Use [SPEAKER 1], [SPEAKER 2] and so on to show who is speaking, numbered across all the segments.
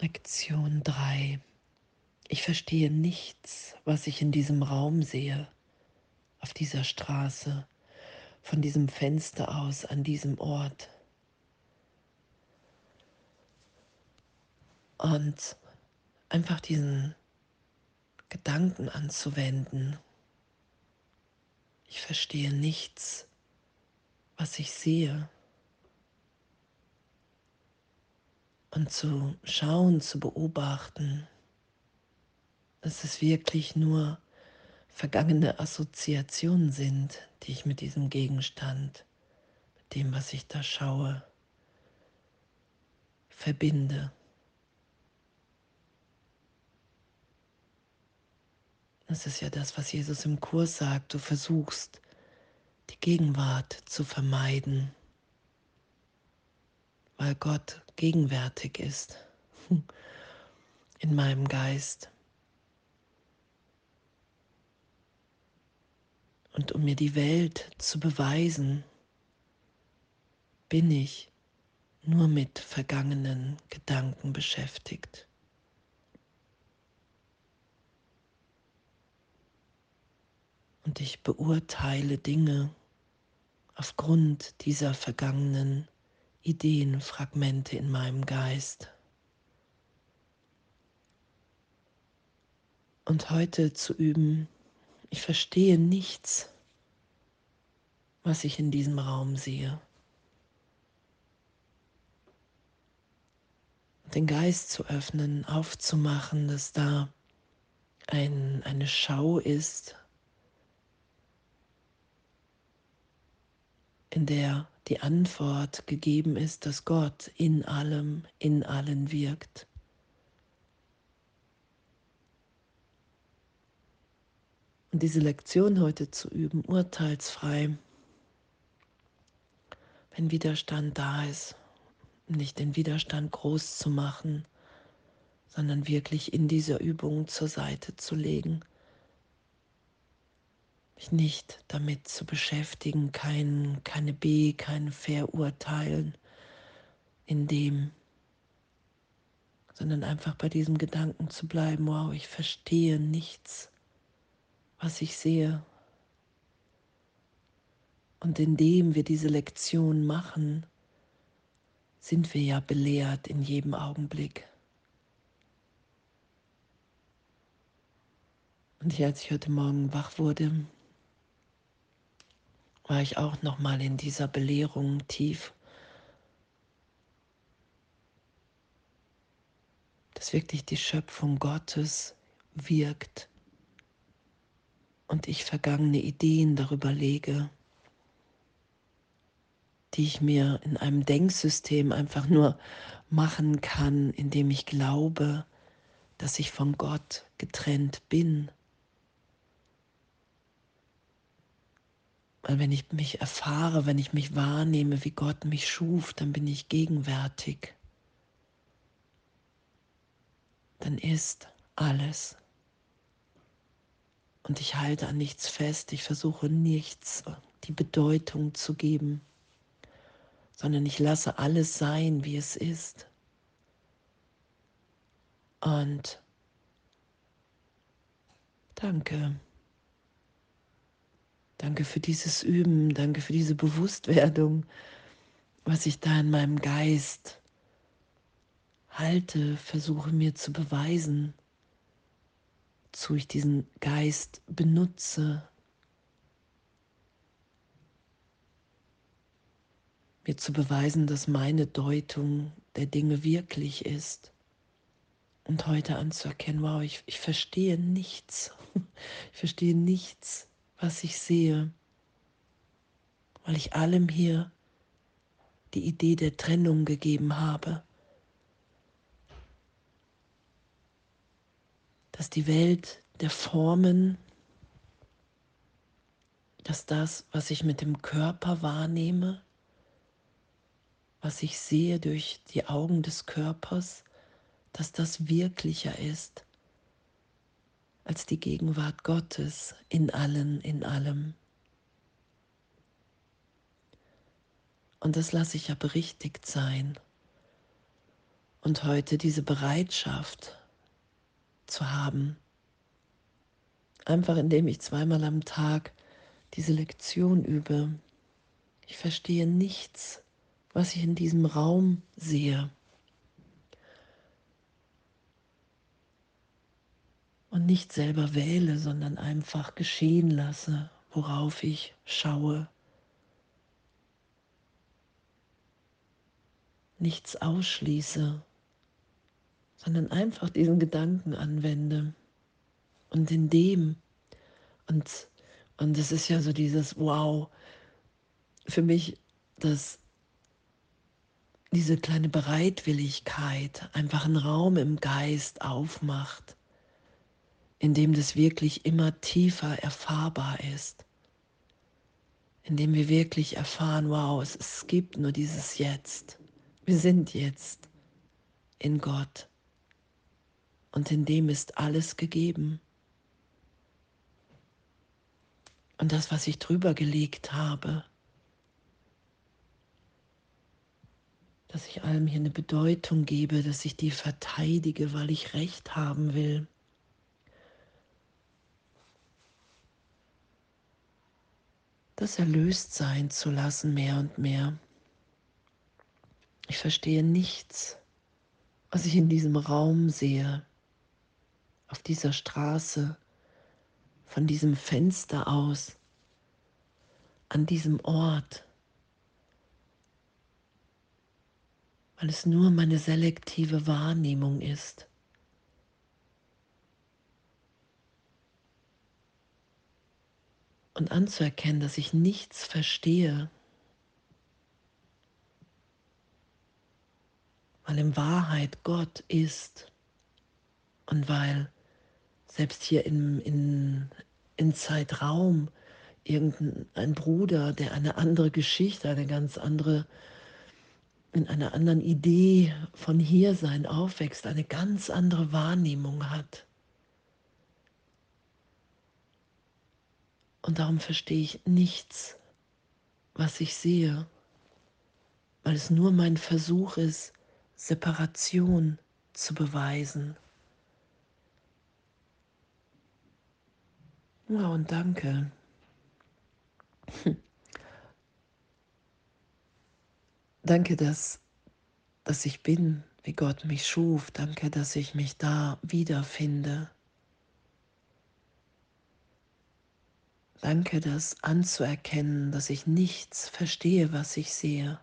[SPEAKER 1] Lektion 3. Ich verstehe nichts, was ich in diesem Raum sehe, auf dieser Straße, von diesem Fenster aus, an diesem Ort. Und einfach diesen Gedanken anzuwenden. Ich verstehe nichts, was ich sehe. Und zu schauen, zu beobachten, dass es wirklich nur vergangene Assoziationen sind, die ich mit diesem Gegenstand, mit dem, was ich da schaue, verbinde. Das ist ja das, was Jesus im Kurs sagt. Du versuchst, die Gegenwart zu vermeiden, weil Gott gegenwärtig ist in meinem Geist. Und um mir die Welt zu beweisen, bin ich nur mit vergangenen Gedanken beschäftigt. Und ich beurteile Dinge aufgrund dieser vergangenen Ideenfragmente in meinem Geist. Und heute zu üben, ich verstehe nichts, was ich in diesem Raum sehe. Den Geist zu öffnen, aufzumachen, dass da ein, eine Schau ist, in der die Antwort gegeben ist, dass Gott in allem, in allen wirkt. Und diese Lektion heute zu üben, urteilsfrei, wenn Widerstand da ist, nicht den Widerstand groß zu machen, sondern wirklich in dieser Übung zur Seite zu legen mich nicht damit zu beschäftigen, kein, keine B, kein Verurteilen in dem, sondern einfach bei diesem Gedanken zu bleiben, wow, ich verstehe nichts, was ich sehe. Und indem wir diese Lektion machen, sind wir ja belehrt in jedem Augenblick. Und als ich heute Morgen wach wurde, war ich auch noch mal in dieser Belehrung tief. Dass wirklich die Schöpfung Gottes wirkt und ich vergangene Ideen darüber lege, die ich mir in einem Denksystem einfach nur machen kann, indem ich glaube, dass ich von Gott getrennt bin Weil wenn ich mich erfahre, wenn ich mich wahrnehme, wie Gott mich schuf, dann bin ich gegenwärtig. Dann ist alles. Und ich halte an nichts fest, ich versuche nichts die Bedeutung zu geben, sondern ich lasse alles sein, wie es ist. Und danke. Danke für dieses Üben, danke für diese Bewusstwerdung, was ich da in meinem Geist halte, versuche mir zu beweisen, zu ich diesen Geist benutze, mir zu beweisen, dass meine Deutung der Dinge wirklich ist. Und heute anzuerkennen, wow, ich, ich verstehe nichts. Ich verstehe nichts was ich sehe, weil ich allem hier die Idee der Trennung gegeben habe, dass die Welt der Formen, dass das, was ich mit dem Körper wahrnehme, was ich sehe durch die Augen des Körpers, dass das wirklicher ist als die Gegenwart Gottes in allen, in allem. Und das lasse ich ja berichtigt sein. Und heute diese Bereitschaft zu haben, einfach indem ich zweimal am Tag diese Lektion übe. Ich verstehe nichts, was ich in diesem Raum sehe. Und nicht selber wähle, sondern einfach geschehen lasse, worauf ich schaue. Nichts ausschließe, sondern einfach diesen Gedanken anwende. Und in dem, und, und es ist ja so dieses Wow, für mich, dass diese kleine Bereitwilligkeit einfach einen Raum im Geist aufmacht, in dem das wirklich immer tiefer erfahrbar ist, in dem wir wirklich erfahren, wow, es, es gibt nur dieses Jetzt. Wir sind jetzt in Gott und in dem ist alles gegeben. Und das, was ich drüber gelegt habe, dass ich allem hier eine Bedeutung gebe, dass ich die verteidige, weil ich Recht haben will. Das erlöst sein zu lassen, mehr und mehr. Ich verstehe nichts, was ich in diesem Raum sehe, auf dieser Straße, von diesem Fenster aus, an diesem Ort, weil es nur meine selektive Wahrnehmung ist. Und anzuerkennen, dass ich nichts verstehe, weil in Wahrheit Gott ist und weil selbst hier in, in, in Zeitraum irgendein Bruder, der eine andere Geschichte, eine ganz andere in einer anderen Idee von Hiersein aufwächst, eine ganz andere Wahrnehmung hat. Und darum verstehe ich nichts, was ich sehe, weil es nur mein Versuch ist, Separation zu beweisen. Ja, und danke. Danke, dass, dass ich bin, wie Gott mich schuf. Danke, dass ich mich da wiederfinde. Danke, das anzuerkennen, dass ich nichts verstehe, was ich sehe,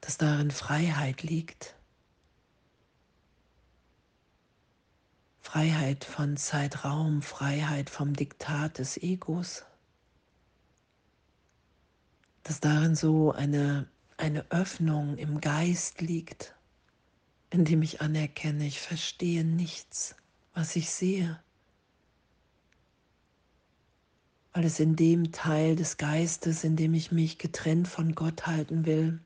[SPEAKER 1] dass darin Freiheit liegt. Freiheit von Zeitraum, Freiheit vom Diktat des Egos. Dass darin so eine, eine Öffnung im Geist liegt, indem ich anerkenne, ich verstehe nichts, was ich sehe, weil es in dem Teil des Geistes, in dem ich mich getrennt von Gott halten will,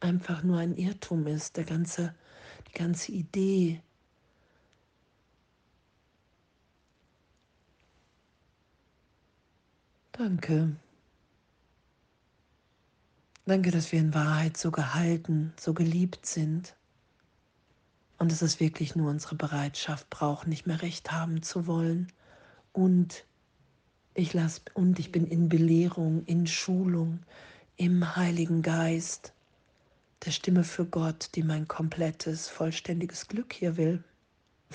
[SPEAKER 1] einfach nur ein Irrtum ist, der ganze, die ganze Idee. Danke. Danke, dass wir in Wahrheit so gehalten, so geliebt sind und dass es wirklich nur unsere Bereitschaft braucht, nicht mehr recht haben zu wollen. Und ich lass, und ich bin in Belehrung, in Schulung, im Heiligen Geist, der Stimme für Gott, die mein komplettes, vollständiges Glück hier will.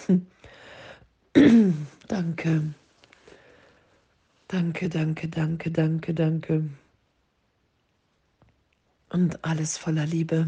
[SPEAKER 1] danke. Danke, danke, danke, danke, danke und alles voller Liebe.